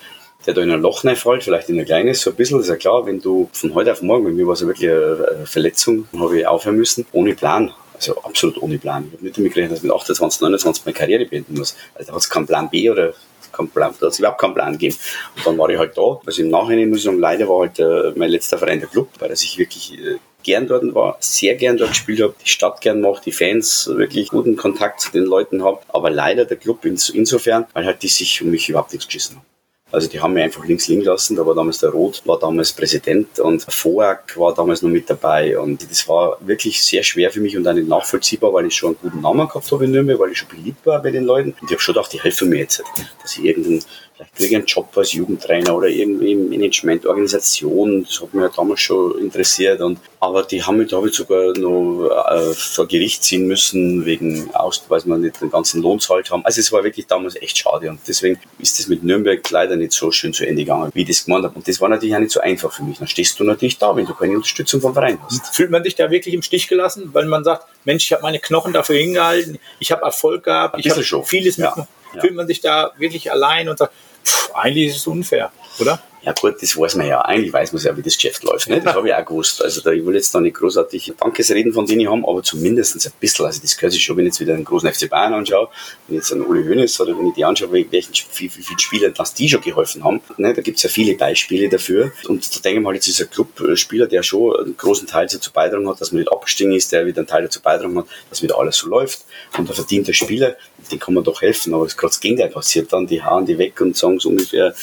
der da in ein Loch reinfällt, vielleicht in ein kleines, so ein bisschen, ist ja klar, wenn du von heute auf morgen, bei mir war es wirklich eine Verletzung, habe ich aufhören müssen, ohne Plan. Also absolut ohne Plan. Ich habe nicht damit gerechnet, dass ich mit 28, 29 meine Karriere beenden muss. Also da hat es keinen Plan B oder keinen Plan, da hat es überhaupt keinen Plan gegeben. Und dann war ich halt da. Also im Nachhinein muss ich sagen, leider war halt äh, mein letzter Verein der Club, weil er sich wirklich äh, gern dort war, sehr gern dort gespielt habe, die Stadt gern mache, die Fans wirklich guten Kontakt zu den Leuten habe, aber leider der Club insofern, weil halt die sich um mich überhaupt nichts geschissen haben. Also die haben mich einfach links liegen lassen. Da war damals der Roth, war damals Präsident und Voak war damals noch mit dabei. Und das war wirklich sehr schwer für mich und auch nicht nachvollziehbar, weil ich schon einen guten Namen gehabt habe in Nürnberg, weil ich schon beliebt war bei den Leuten. Und ich habe schon gedacht, die helfen mir jetzt, dass ich irgendeinen vielleicht kriege ich einen Job als Jugendtrainer oder irgendwie im Management, Organisation. Das hat mich ja damals schon interessiert. Und, aber die haben mich, da habe ich sogar noch äh, vor Gericht ziehen müssen, wegen aus, weil sie nicht den ganzen Lohn zahlt haben. Also es war wirklich damals echt schade. Und deswegen ist das mit Nürnberg leider nicht so schön zu Ende gegangen, wie ich das gemeint habe. Und das war natürlich auch nicht so einfach für mich. Dann stehst du natürlich da, wenn du keine Unterstützung vom Verein hast. Fühlt man sich da wirklich im Stich gelassen, weil man sagt, Mensch, ich habe meine Knochen dafür hingehalten, ich habe Erfolg gehabt, ich habe vieles ja. mit. Ja. Fühlt man sich da wirklich allein und sagt, pff, eigentlich ist es unfair, oder? Ja gut, das weiß man ja. Eigentlich weiß man ja, wie das Geschäft läuft. Ne? Das habe ich auch gewusst. Also da, ich will jetzt da nicht großartig Dankesreden von denen haben, aber zumindest ein bisschen. Also das gehört sich schon, wenn ich jetzt wieder einen großen FC Bayern anschaue, wenn ich jetzt einen Uli Hoeneß oder wenn ich die anschaue, welchen, wie, wie viele Spieler, dass die schon geholfen haben. Ne? Da gibt es ja viele Beispiele dafür. Und da denke ich mal, jetzt ist ein Clubspieler, der schon einen großen Teil dazu beitragen hat, dass man nicht abgestiegen ist, der wieder einen Teil dazu beitragen hat, dass wieder alles so läuft. Und der verdiente Spieler, den kann man doch helfen. Aber es gerade das Gegenteil passiert dann, die hauen die weg und sagen so ungefähr,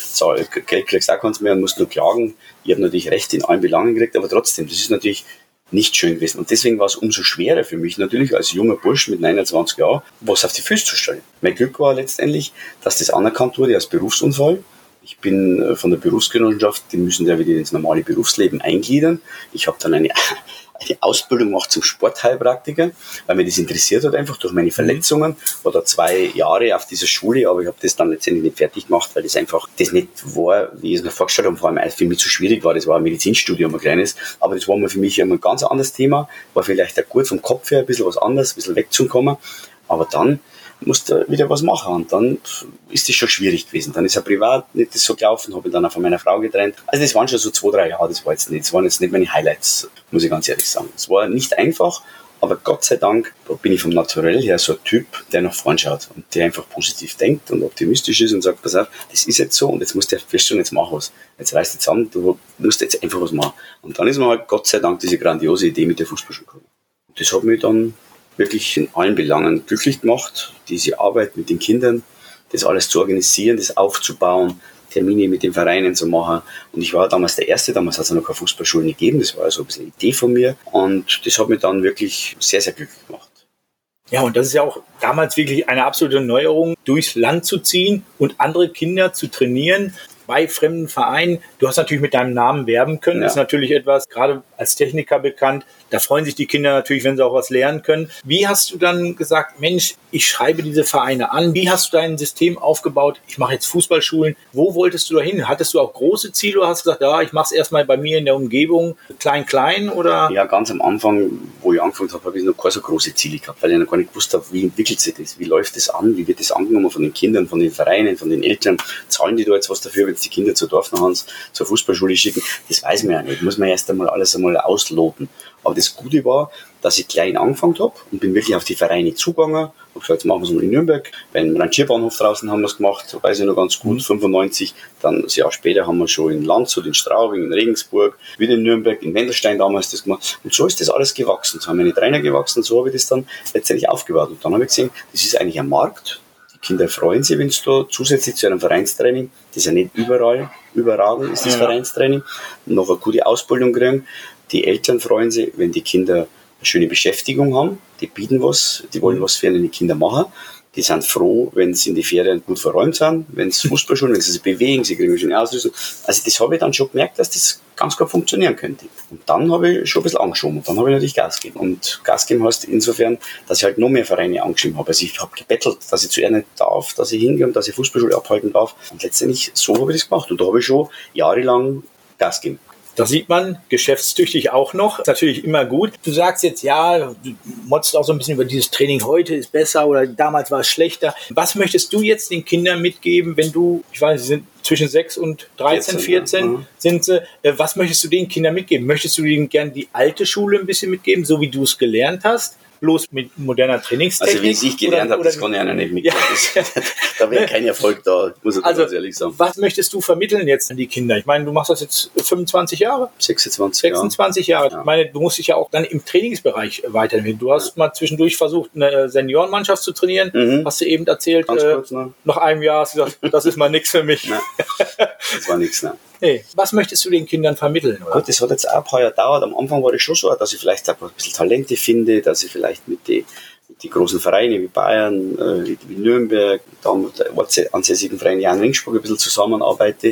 Geld du auch keins mehr und musst nur klagen. Ich habe natürlich Recht in allen Belangen gekriegt, aber trotzdem, das ist natürlich nicht schön gewesen. Und deswegen war es umso schwerer für mich natürlich als junger Bursch mit 29 Jahren, was auf die Füße zu stellen. Mein Glück war letztendlich, dass das anerkannt wurde als Berufsunfall. Ich bin äh, von der Berufsgenossenschaft, die müssen ja wieder ins normale Berufsleben eingliedern. Ich habe dann eine eine Ausbildung gemacht zum Sportheilpraktiker, weil mich das interessiert hat einfach durch meine Verletzungen. War da zwei Jahre auf dieser Schule, aber ich habe das dann letztendlich nicht fertig gemacht, weil das einfach das nicht war, wie ich es mir vorgestellt habe, vor allem für mich zu schwierig war. Das war ein Medizinstudium, ein kleines, aber das war mir für mich immer ein ganz anderes Thema, war vielleicht auch gut vom Kopf her ein bisschen was anderes, ein bisschen wegzukommen. Aber dann musste wieder was machen. Und dann ist das schon schwierig gewesen. Dann ist er privat nicht so gelaufen, habe ich dann auch von meiner Frau getrennt. Also das waren schon so zwei, drei Jahre, das war jetzt nicht, das waren jetzt nicht meine Highlights, muss ich ganz ehrlich sagen. Es war nicht einfach, aber Gott sei Dank bin ich vom Naturell her so ein Typ, der nach vorn schaut und der einfach positiv denkt und optimistisch ist und sagt, pass auf, das ist jetzt so und jetzt musst du feststellen, jetzt mach was. Jetzt reißt jetzt an, du musst jetzt einfach was machen. Und dann ist mir halt Gott sei Dank diese grandiose Idee mit der Fußballschule gekommen. Das hat mich dann wirklich in allen Belangen glücklich gemacht, diese Arbeit mit den Kindern, das alles zu organisieren, das aufzubauen, Termine mit den Vereinen zu machen. Und ich war damals der Erste, damals hat es noch keine Fußballschulen gegeben, das war also ein bisschen eine Idee von mir. Und das hat mich dann wirklich sehr, sehr glücklich gemacht. Ja, und das ist ja auch damals wirklich eine absolute Neuerung, durchs Land zu ziehen und andere Kinder zu trainieren. Bei fremden Vereinen. Du hast natürlich mit deinem Namen werben können. Ja. Das ist natürlich etwas, gerade als Techniker bekannt. Da freuen sich die Kinder natürlich, wenn sie auch was lernen können. Wie hast du dann gesagt, Mensch, ich schreibe diese Vereine an? Wie hast du dein System aufgebaut? Ich mache jetzt Fußballschulen. Wo wolltest du da hin? Hattest du auch große Ziele oder hast du gesagt, ja, ich mache es erstmal bei mir in der Umgebung, klein, klein oder? Ja, ganz am Anfang, wo ich angefangen habe, habe ich noch keine so große Ziele gehabt, weil ich noch gar nicht gewusst habe, wie entwickelt sich das? Wie läuft das an? Wie wird das angenommen von den Kindern, von den Vereinen, von den Eltern? Zahlen die da jetzt was dafür, sie die Kinder zur Dorfnachhans, zur Fußballschule schicken? Das weiß man ja nicht. Muss man erst einmal alles einmal ausloten. Aber das Gute war, dass ich klein angefangen habe und bin wirklich auf die Vereine zugegangen. Hab gesagt, jetzt machen wir es mal in Nürnberg. Beim Rangierbahnhof draußen haben wir es gemacht, weiß ich noch ganz gut, 95. Mhm. Dann ein Jahr später haben wir schon in Landshut, in Straubing, in Regensburg, wieder in Nürnberg, in Wendelstein damals das gemacht. Und so ist das alles gewachsen. So haben meine Trainer gewachsen, so habe ich das dann letztendlich aufgebaut. Und dann habe ich gesehen, das ist eigentlich ein Markt. Die Kinder freuen sich, wenn da zusätzlich zu einem Vereinstraining, das ist ja nicht überall überragend ist, das ja. Vereinstraining, noch eine gute Ausbildung kriegen die Eltern freuen sich, wenn die Kinder eine schöne Beschäftigung haben. Die bieten was, die wollen was für ihre Kinder machen. Die sind froh, wenn sie in die Ferien gut verräumt sind, wenn es Fußballschulen, wenn sie sich bewegen, sie kriegen schöne Ausrüstung. Also das habe ich dann schon gemerkt, dass das ganz gut funktionieren könnte. Und dann habe ich schon ein bisschen angeschoben und dann habe ich natürlich Gas gegeben. Und Gas geben heißt insofern, dass ich halt noch mehr Vereine angeschrieben habe. Also ich habe gebettelt, dass ich zu ihr nicht darf, dass ich hingehe und dass ich Fußballschule abhalten darf. Und letztendlich so habe ich das gemacht. Und da habe ich schon jahrelang Gas gegeben. Da sieht man, geschäftstüchtig auch noch. Ist natürlich immer gut. Du sagst jetzt, ja, du motzt auch so ein bisschen über dieses Training heute ist besser oder damals war es schlechter. Was möchtest du jetzt den Kindern mitgeben, wenn du, ich weiß, sie sind zwischen 6 und 13, 14, 14 ja. sind sie. Äh, was möchtest du den Kindern mitgeben? Möchtest du ihnen gerne die alte Schule ein bisschen mitgeben, so wie du es gelernt hast? Bloß mit moderner Trainingstechnik? Also wie ich es gelernt habe, das kann ich einer nicht mitgeben. Ja. da wäre kein Erfolg da, muss ich also, ganz ehrlich sagen. Was möchtest du vermitteln jetzt an die Kinder? Ich meine, du machst das jetzt 25 Jahre? 26, 26 Jahre. Ja. Ich meine, du musst dich ja auch dann im Trainingsbereich weiterentwickeln. Du hast ja. mal zwischendurch versucht, eine Seniorenmannschaft zu trainieren. Mhm. Hast du eben erzählt, Ganz kurz, ne? nach einem Jahr hast du gesagt, das ist mal nichts für mich. das war nichts, ne? Nee. Was möchtest du den Kindern vermitteln? Oder? Gut, das hat jetzt auch ein paar Jahre gedauert. Am Anfang war das schon so, dass ich vielleicht ein bisschen Talente finde, dass ich vielleicht mit den die großen Vereinen wie Bayern, äh, wie Nürnberg, dann mit der ansässigen Verein Jan Ringsburg ein bisschen zusammenarbeite.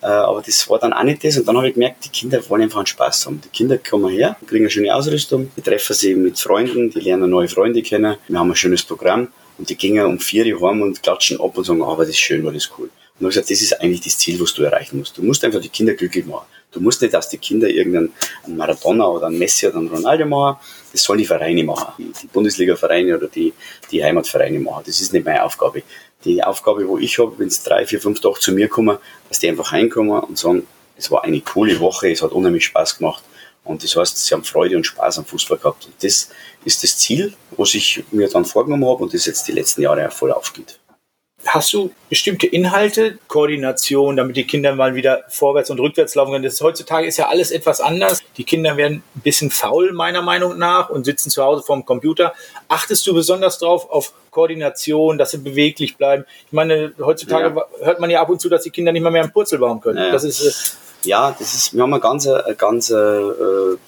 Äh, aber das war dann auch nicht das. Und dann habe ich gemerkt, die Kinder wollen einfach einen Spaß haben. Die Kinder kommen her, kriegen eine schöne Ausrüstung, die treffen sich mit Freunden, die lernen neue Freunde kennen. Wir haben ein schönes Programm und die gehen um vier Uhr heim und klatschen ab und sagen, ah, aber das ist schön, war das cool. Und ich gesagt, das ist eigentlich das Ziel, was du erreichen musst. Du musst einfach die Kinder glücklich machen. Du musst nicht, dass die Kinder irgendeinen Maradona oder einen Messi oder einen Ronaldo machen. Das sollen die Vereine machen. Die Bundesliga-Vereine oder die, die Heimatvereine machen. Das ist nicht meine Aufgabe. Die Aufgabe, wo ich habe, wenn es drei, vier, fünf Tage zu mir kommen, dass die einfach reinkommen und sagen, es war eine coole Woche, es hat unheimlich Spaß gemacht. Und das heißt, sie haben Freude und Spaß am Fußball gehabt. Und das ist das Ziel, was ich mir dann vorgenommen habe und das jetzt die letzten Jahre auch voll aufgeht. Hast du bestimmte Inhalte, Koordination, damit die Kinder mal wieder vorwärts und rückwärts laufen können? Das ist, heutzutage ist ja alles etwas anders. Die Kinder werden ein bisschen faul, meiner Meinung nach, und sitzen zu Hause vorm Computer. Achtest du besonders drauf auf Koordination, dass sie beweglich bleiben? Ich meine, heutzutage ja. hört man ja ab und zu, dass die Kinder nicht mal mehr einen Purzelbaum können. Ja. Das ist, äh, ja, das ist, wir haben ein ganz, ein ganz äh,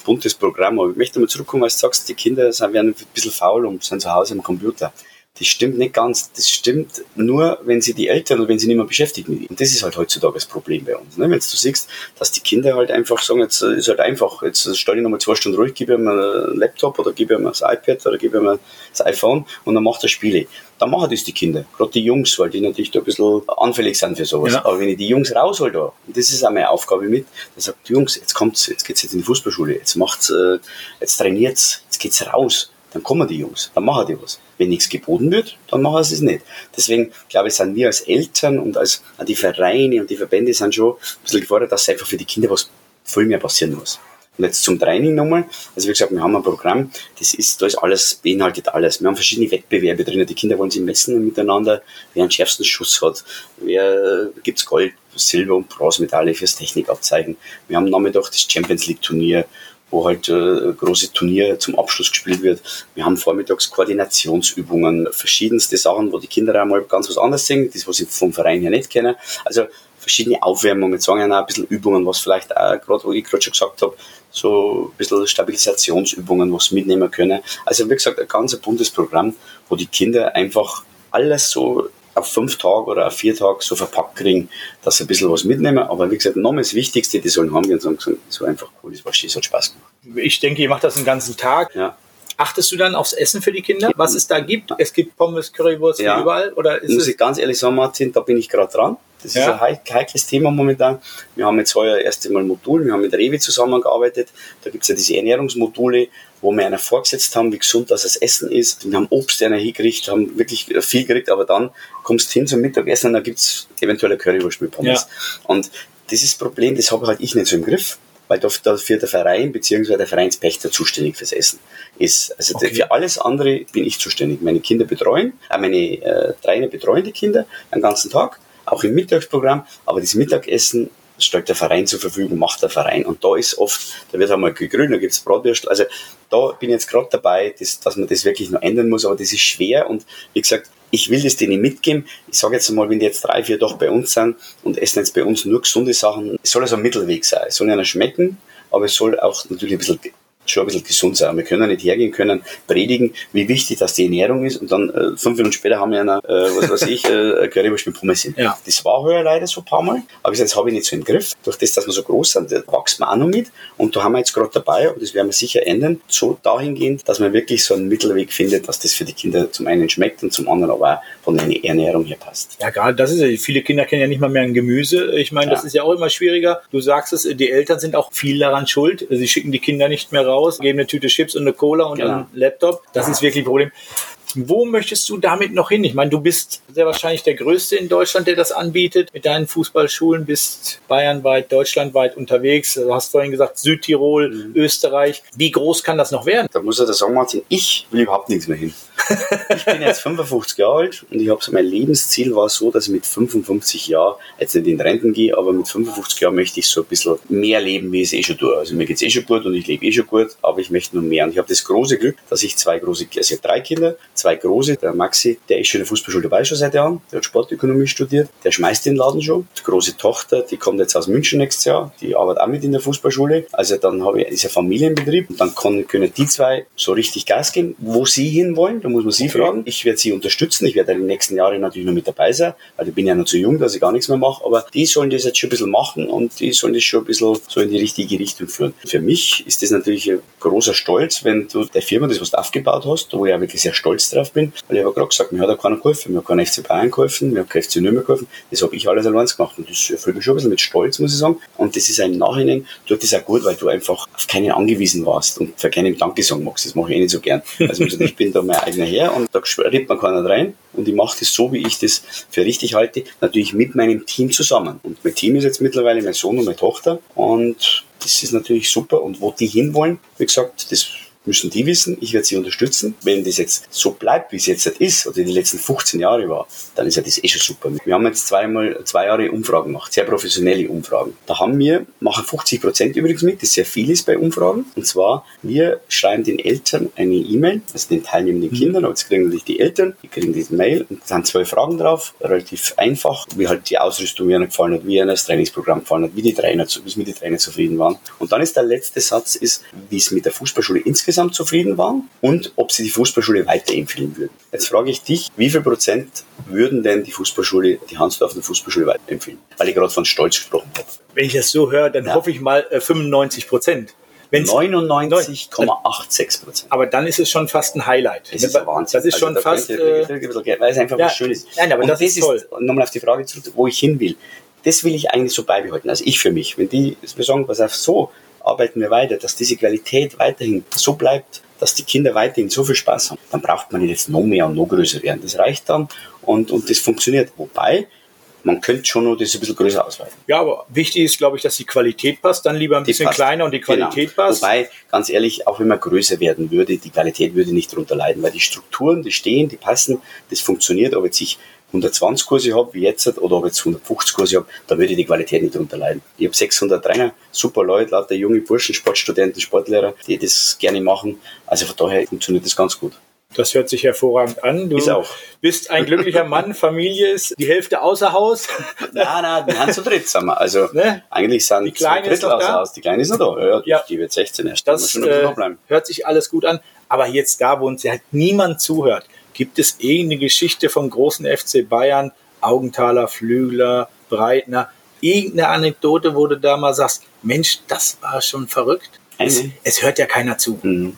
buntes Programm. Aber ich möchte mal zurückkommen, weil du sagst, die Kinder sind, werden ein bisschen faul und sind zu Hause am Computer. Das stimmt nicht ganz. Das stimmt nur, wenn sie die Eltern oder wenn sie nicht mehr beschäftigt mit ihnen. Und das ist halt heutzutage das Problem bei uns. Ne? Wenn du siehst, dass die Kinder halt einfach sagen, jetzt äh, ist halt einfach, jetzt stelle ich nochmal zwei Stunden ruhig, gebe ihm einen Laptop oder gebe ihm das iPad oder gebe ihm das iPhone und dann macht er Spiele. Dann machen das die Kinder, gerade die Jungs, weil die natürlich da ein bisschen anfällig sind für sowas. Ja. Aber wenn ich die Jungs raushol da, und das ist auch meine Aufgabe mit, dann sagt die Jungs, jetzt kommt's, jetzt geht's jetzt in die Fußballschule, jetzt macht's, äh, jetzt trainiert's, jetzt geht's raus dann kommen die Jungs, dann machen die was. Wenn nichts geboten wird, dann machen sie es nicht. Deswegen, glaube ich, sind wir als Eltern und als die Vereine und die Verbände sind schon ein bisschen gefordert, dass einfach für die Kinder was viel mehr passieren muss. Und jetzt zum Training nochmal. Also wie gesagt, wir haben ein Programm, das ist, da ist alles, beinhaltet alles. Wir haben verschiedene Wettbewerbe drin. Die Kinder wollen sich messen miteinander, wer den schärfsten Schuss hat, wer gibt's Gold, Silber und Bronzemedaille fürs Technikabzeigen. Wir haben nachmittag das Champions League Turnier wo halt äh, große Turnier zum Abschluss gespielt wird. Wir haben vormittags Koordinationsübungen, verschiedenste Sachen, wo die Kinder einmal ganz was anderes sehen, das, was sie vom Verein her nicht kennen. Also verschiedene Aufwärmungen, sagen wir auch ein bisschen Übungen, was vielleicht auch gerade, wo ich gerade schon gesagt habe, so ein bisschen Stabilisationsübungen, was mitnehmen können. Also wie gesagt, ein ganz buntes Programm, wo die Kinder einfach alles so auf fünf Tage oder auf vier Tage so verpackt kriegen, dass sie ein bisschen was mitnehmen. Aber wie gesagt, nochmal das Wichtigste, die sollen haben, und sagen, so einfach cool, das war es hat Spaß gemacht. Ich denke, ihr macht das den ganzen Tag. Ja. Achtest du dann aufs Essen für die Kinder, was es da gibt? Es gibt Pommes, Currywurst ja. überall? Oder ist Muss ich ganz ehrlich sagen, Martin, da bin ich gerade dran. Das ja. ist ein heikles Thema momentan. Wir haben jetzt heuer erst einmal Modul, wir haben mit Rewe zusammengearbeitet. Da gibt es ja diese Ernährungsmodule, wo wir einer vorgesetzt haben, wie gesund das, Essen ist. Wir haben Obst einer hingekriegt, haben wirklich viel gekriegt, aber dann kommst du hin zum Mittagessen und da gibt es eventuell eine Currywurst mit Pommes. Ja. Und das ist das Problem, das habe halt ich nicht so im Griff weil dafür der Verein bzw. der Vereinspächter zuständig fürs Essen ist. Also okay. für alles andere bin ich zuständig. Meine Kinder betreuen, äh, meine äh, Trainer betreuen die Kinder den ganzen Tag, auch im Mittagsprogramm, aber das Mittagessen stellt der Verein zur Verfügung, macht der Verein. Und da ist oft, da wird einmal gegrünt, da gibt es Bratwürste. Also da bin ich jetzt gerade dabei, dass, dass man das wirklich noch ändern muss, aber das ist schwer und wie gesagt, ich will das denen mitgeben. Ich sage jetzt mal, wenn die jetzt drei, vier doch bei uns sind und essen jetzt bei uns nur gesunde Sachen, es soll also ein Mittelweg sein. Es soll ihnen schmecken, aber es soll auch natürlich ein bisschen schon ein bisschen gesund sein. Wir können nicht hergehen, können predigen, wie wichtig das die Ernährung ist und dann äh, fünf Minuten später haben wir eine, äh, was weiß ich, äh, Currywurst mit Pommes hin. Ja. Das war heuer leider so ein paar Mal, aber das habe ich nicht so im Griff. Durch das, dass wir so groß sind, wächst man auch noch mit und da haben wir jetzt gerade dabei, und das werden wir sicher ändern, so dahingehend, dass man wirklich so einen Mittelweg findet, dass das für die Kinder zum einen schmeckt und zum anderen aber auch von der Ernährung her passt. Ja, gerade das ist ja, viele Kinder kennen ja nicht mal mehr ein Gemüse. Ich meine, das ist ja auch immer schwieriger. Du sagst es, die Eltern sind auch viel daran schuld. Sie schicken die Kinder nicht mehr raus, geben eine Tüte Chips und eine Cola und genau. einen Laptop. Das ist wirklich ein Problem. Wo möchtest du damit noch hin? Ich meine, du bist sehr wahrscheinlich der Größte in Deutschland, der das anbietet. Mit deinen Fußballschulen bist bayernweit, deutschlandweit unterwegs. Du hast vorhin gesagt, Südtirol, mhm. Österreich. Wie groß kann das noch werden? Da muss er das sagen, Martin, ich will überhaupt nichts mehr hin. Ich bin jetzt 55 Jahre alt und ich habe so mein Lebensziel war so, dass ich mit 55 Jahren jetzt nicht in Renten gehe, aber mit 55 Jahren möchte ich so ein bisschen mehr leben, wie ich es eh schon tue. Also mir geht es eh schon gut und ich lebe eh schon gut, aber ich möchte nur mehr. Und ich habe das große Glück, dass ich zwei große, also ich habe drei Kinder, zwei große, der Maxi, der ist schon in der Fußballschule dabei schon seit Jahren, der hat Sportökonomie studiert, der schmeißt den Laden schon. Die große Tochter, die kommt jetzt aus München nächstes Jahr, die arbeitet auch mit in der Fußballschule. Also dann habe ich, ist ein Familienbetrieb und dann können, die zwei so richtig Gas geben, wo sie hin wollen, da muss man sie okay. fragen. Ich werde sie unterstützen, ich werde in den nächsten Jahren natürlich noch mit dabei sein, weil ich bin ja noch zu jung, dass ich gar nichts mehr mache, aber die sollen das jetzt schon ein bisschen machen und die sollen das schon ein bisschen so in die richtige Richtung führen. Für mich ist das natürlich ein großer Stolz, wenn du der Firma das, was du aufgebaut hast, wo ich ja wirklich sehr stolz drauf bin, weil ich habe gerade gesagt, mir hat auch keiner geholfen, mir hat kein FC Bayern geholfen, mir hat kein FC Nürnberg geholfen, das habe ich alles allein gemacht und das erfüllt mich schon ein bisschen mit Stolz, muss ich sagen. Und das ist im Nachhinein, tut das auch gut, weil du einfach auf keinen angewiesen warst und für keinen Danke sagen magst. Das mache ich eh nicht so gern. Also ich bin da mein eigener Herr und da redet man keiner rein und ich mache das so, wie ich das für richtig halte, natürlich mit meinem Team zusammen. Und mein Team ist jetzt mittlerweile mein Sohn und meine Tochter und das ist natürlich super. Und wo die hinwollen, wie gesagt, das müssen die wissen, ich werde sie unterstützen. Wenn das jetzt so bleibt, wie es jetzt ist, oder die letzten 15 Jahre war, dann ist ja das eh schon super. Wir haben jetzt zweimal, zwei Jahre Umfragen gemacht, sehr professionelle Umfragen. Da haben wir, machen 50 Prozent übrigens mit, das sehr viel ist bei Umfragen. Und zwar, wir schreiben den Eltern eine E-Mail, also den teilnehmenden mhm. Kindern, aber jetzt kriegen natürlich die Eltern, die kriegen diese Mail und da sind zwei Fragen drauf, relativ einfach, wie halt die Ausrüstung ihnen gefallen hat, wie ihnen das Trainingsprogramm gefallen hat, wie die Trainer, wie mit die Trainer zufrieden waren. Und dann ist der letzte Satz, ist, wie es mit der Fußballschule insgesamt insgesamt zufrieden waren und ob sie die Fußballschule weiterempfehlen würden. Jetzt frage ich dich, wie viel Prozent würden denn die Fußballschule, die Hansdorfer Fußballschule weiterempfehlen? Weil ich gerade von Stolz gesprochen habe. Wenn ich das so höre, dann ja. hoffe ich mal äh, 95 Prozent. 99,86 Prozent. Aber dann ist es schon fast ein Highlight. Das ist Wahnsinn. Das ist also schon fast. Äh, weil es einfach ja, was Schönes. Nein, aber und das, ist toll. Nochmal auf die Frage zurück, wo ich hin will. Das will ich eigentlich so beibehalten. Also ich für mich. Wenn die wir sagen, pass auf, so arbeiten wir weiter, dass diese Qualität weiterhin so bleibt, dass die Kinder weiterhin so viel Spaß haben, dann braucht man jetzt noch mehr und noch größer werden. Das reicht dann und, und das funktioniert. Wobei, man könnte schon noch das ein bisschen größer ausweiten. Ja, aber wichtig ist, glaube ich, dass die Qualität passt, dann lieber ein die bisschen passt. kleiner und die genau. Qualität genau. passt. Wobei, ganz ehrlich, auch wenn man größer werden würde, die Qualität würde nicht darunter leiden, weil die Strukturen, die stehen, die passen, das funktioniert, aber jetzt ich 120 Kurse habe, wie jetzt, oder ob ich jetzt 150 Kurse habe, da würde die Qualität nicht drunter leiden. Ich habe 600 Trainer, super Leute, lauter junge Burschen, Sportstudenten, Sportlehrer, die das gerne machen. Also von daher funktioniert das ganz gut. Das hört sich hervorragend an. Du bist ein glücklicher Mann, Familie ist die Hälfte außer Haus. nein, nein, wir sind zu dritt, sind wir. Also ne? eigentlich sind die Kleine ist außer Haus. Die Kleine ist noch da. Ja, ja. Die wird 16 erst. Das äh, hört sich alles gut an. Aber jetzt da, wo uns halt niemand zuhört, Gibt es irgendeine Geschichte vom großen FC Bayern, Augenthaler, Flügler, Breitner, irgendeine Anekdote, wo du da mal sagst, Mensch, das war schon verrückt? Es, es, hört ja keiner zu. Mhm.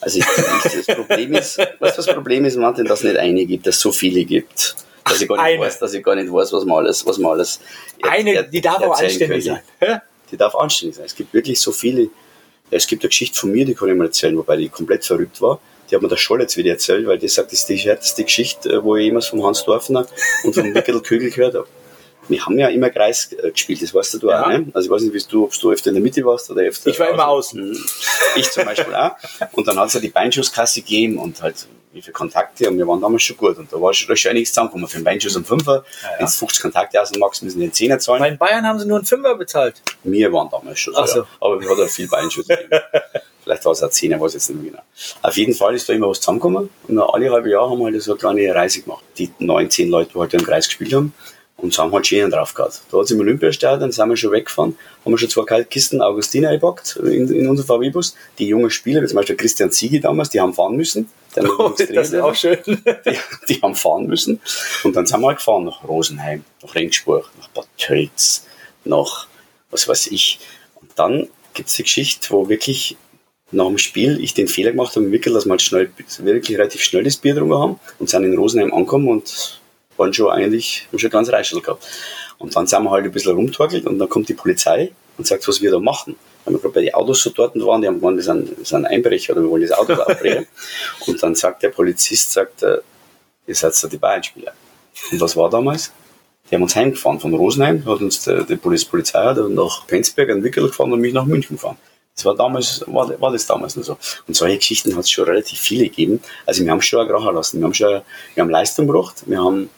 Also ich, ich, das Problem ist, was das Problem ist, Martin, dass es nicht eine gibt, dass es so viele gibt. Dass ich gar nicht eine. weiß, dass ich gar nicht weiß, was man alles, was man alles Eine, die darf aber anständig sein. Die darf anständig sein. Es gibt wirklich so viele. Es gibt eine Geschichte von mir, die kann ich mal erzählen, wobei die komplett verrückt war. Die hat mir der Scholl jetzt wieder erzählt, weil die sagt, das ist die härteste Geschichte, wo ich jemals vom Hans Dorfner und vom Wickel Kögel gehört habe wir haben ja immer Kreis äh, gespielt, das weißt du ja. auch, ne? Also ich weiß nicht, du, ob du öfter in der Mitte warst oder öfter. Ich war immer außen. Mhm. Ich zum Beispiel auch. Und dann hat es ja die Beinschusskasse gegeben und halt wie viele Kontakte und wir waren damals schon gut. Und da war schon, da schon einiges zusammengekommen. Für einen Beinschuss um Fünfer, ja, ja. wenn du 50 Kontakte aus dem Max müssen den Zehner zahlen. Weil in Bayern haben sie nur einen Fünfer bezahlt. Wir waren damals schon so, so. Ja. Aber wir hatten viel Beinschuss. Vielleicht war es auch Zehner, weiß jetzt nicht mehr genau. Auf jeden Fall ist da immer was zusammengekommen. Und alle halbe Jahr haben wir halt so eine kleine Reise gemacht. Die neun, zehn Leute, die halt im Kreis gespielt haben, und so haben halt Schäden drauf gehabt. Da hat es im Olympiastadion, sind wir schon weggefahren, haben wir schon zwei kalte Kisten Augustiner gepackt in, in unserem VW-Bus. Die jungen Spieler, wie zum Beispiel Christian Ziege damals, die haben fahren müssen. Oh, das ist auch schön. Die, die, haben fahren müssen. Und dann sind wir halt gefahren nach Rosenheim, nach Ringsburg, nach Bad Tölz, nach was weiß ich. Und dann gibt es die Geschichte, wo wirklich nach dem Spiel ich den Fehler gemacht habe, wirklich, dass wir halt schnell, wirklich relativ schnell das Bier drüber haben und sind in Rosenheim angekommen und waren schon eigentlich, haben schon ganz Reichel gehabt. Und dann sind wir halt ein bisschen rumtorkelt und dann kommt die Polizei und sagt, was wir da machen. Weil wir gerade bei den Autos so dort waren, die haben gemeint, das sind, das sind Einbrecher oder wir wollen das Auto abbrechen. und dann sagt der Polizist, sagt, äh, ihr seid da die Bayern-Spieler. Und was war damals? Die haben uns heimgefahren von Rosenheim, hat uns die, die Polizei hat nach Penzberg einen Wickel gefahren und mich nach München gefahren. Das war damals, war, war das damals nur so. Und solche Geschichten hat es schon relativ viele gegeben. Also wir haben schon auch Kracher lassen. Wir haben schon, wir haben Leistung gebracht. Wir haben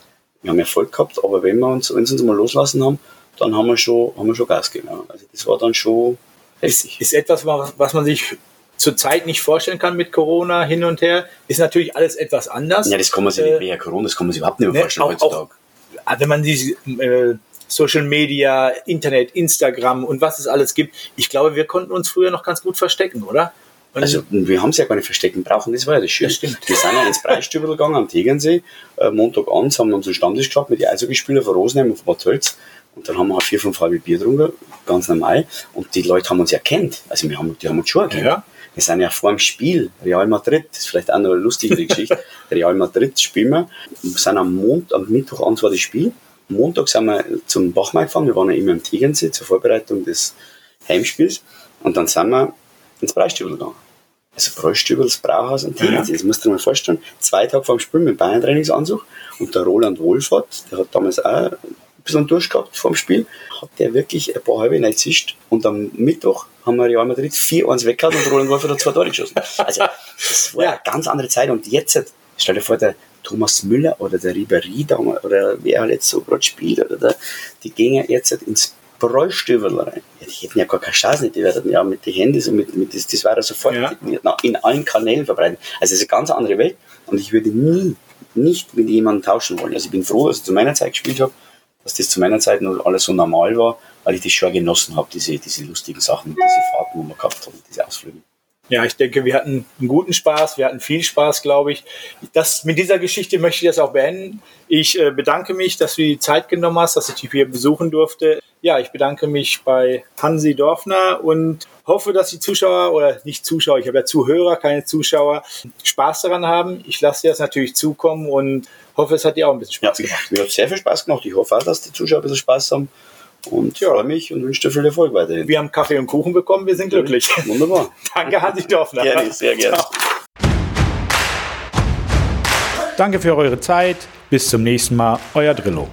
wir haben Erfolg gehabt, aber wenn wir uns, wenn sie uns mal loslassen haben, dann haben wir schon, haben wir schon Gas gegeben. Also das war dann schon heftig. Ist, ist etwas, was man sich zurzeit nicht vorstellen kann mit Corona hin und her, ist natürlich alles etwas anders. Ja, das kann man sich äh, nicht mehr Corona, das kann man sich überhaupt nicht mehr ne, vorstellen auch, heutzutage. Auch, ah, wenn man diese äh, Social Media, Internet, Instagram und was es alles gibt, ich glaube, wir konnten uns früher noch ganz gut verstecken, oder? Also wir haben es ja gar nicht verstecken brauchen, das war ja das Schöne. Das wir sind ja ins Preisstübel gegangen am Tegernsee, äh, Montagabends haben wir unseren Stammtisch gehabt mit den Eishockeyspielern von Rosenheim und von Bad Tölz. Und dann haben wir halt vier, fünf halbe Bier drunter, ganz normal. Und die Leute haben uns erkannt. Also wir haben, die haben uns schon erkannt. Ja. Wir sind ja vor dem Spiel, Real Madrid, das ist vielleicht auch noch eine lustige Geschichte. Real Madrid spielen wir. Wir sind am Montag, am Mittwoch an war das Spiel. Montag sind wir zum Bachmeier gefahren, wir waren ja immer am Tegernsee zur Vorbereitung des Heimspiels. Und dann sind wir ins Preisstübel gegangen. Also Preisstübel, das Brauhaus und Tegernsee. Das musst du dir mal vorstellen. Zwei Tage vor dem Spiel mit Bayern-Trainingsanzug. Und der Roland Wohlfahrt, der hat damals auch ein bisschen Durst gehabt vor dem Spiel, hat der wirklich ein paar halbe Neid zischt. Und am Mittwoch haben wir Real Madrid 4-1 weggehauen und Roland Wohlfahrt hat zwei Tore geschossen. Also, das war ja. eine ganz andere Zeit. Und jetzt, stell dir vor, der Thomas Müller oder der Ribéry damals, oder wer halt jetzt so gerade spielt, oder der, die gehen jetzt ins Bräustübel rein. Die hätten ja gar keine Chance nicht, die werden ja mit den Handys und mit, mit das, das wäre sofort ja. in allen Kanälen verbreitet. Also es ist eine ganz andere Welt und ich würde nie, nicht mit jemandem tauschen wollen. Also ich bin froh, dass ich zu meiner Zeit gespielt habe, dass das zu meiner Zeit noch alles so normal war, weil ich das schon genossen habe, diese, diese lustigen Sachen, diese Fahrten, die wir gehabt haben, diese Ausflüge. Ja, ich denke, wir hatten einen guten Spaß, wir hatten viel Spaß, glaube ich. Das, mit dieser Geschichte möchte ich das auch beenden. Ich äh, bedanke mich, dass du die Zeit genommen hast, dass ich dich hier besuchen durfte. Ja, ich bedanke mich bei Hansi Dorfner und hoffe, dass die Zuschauer oder nicht Zuschauer, ich habe ja Zuhörer, keine Zuschauer, Spaß daran haben. Ich lasse dir das natürlich zukommen und hoffe, es hat dir auch ein bisschen Spaß ja, gemacht. Mir hat sehr viel Spaß gemacht. Ich hoffe auch, dass die Zuschauer ein bisschen Spaß haben und ja. freue mich und wünsche dir viel Erfolg weiterhin. Wir haben Kaffee und Kuchen bekommen, wir sind glücklich. Wunderbar. Danke, Hansi Dorfner. Gerne, sehr gerne. Ciao. Danke für eure Zeit. Bis zum nächsten Mal. Euer Drillo.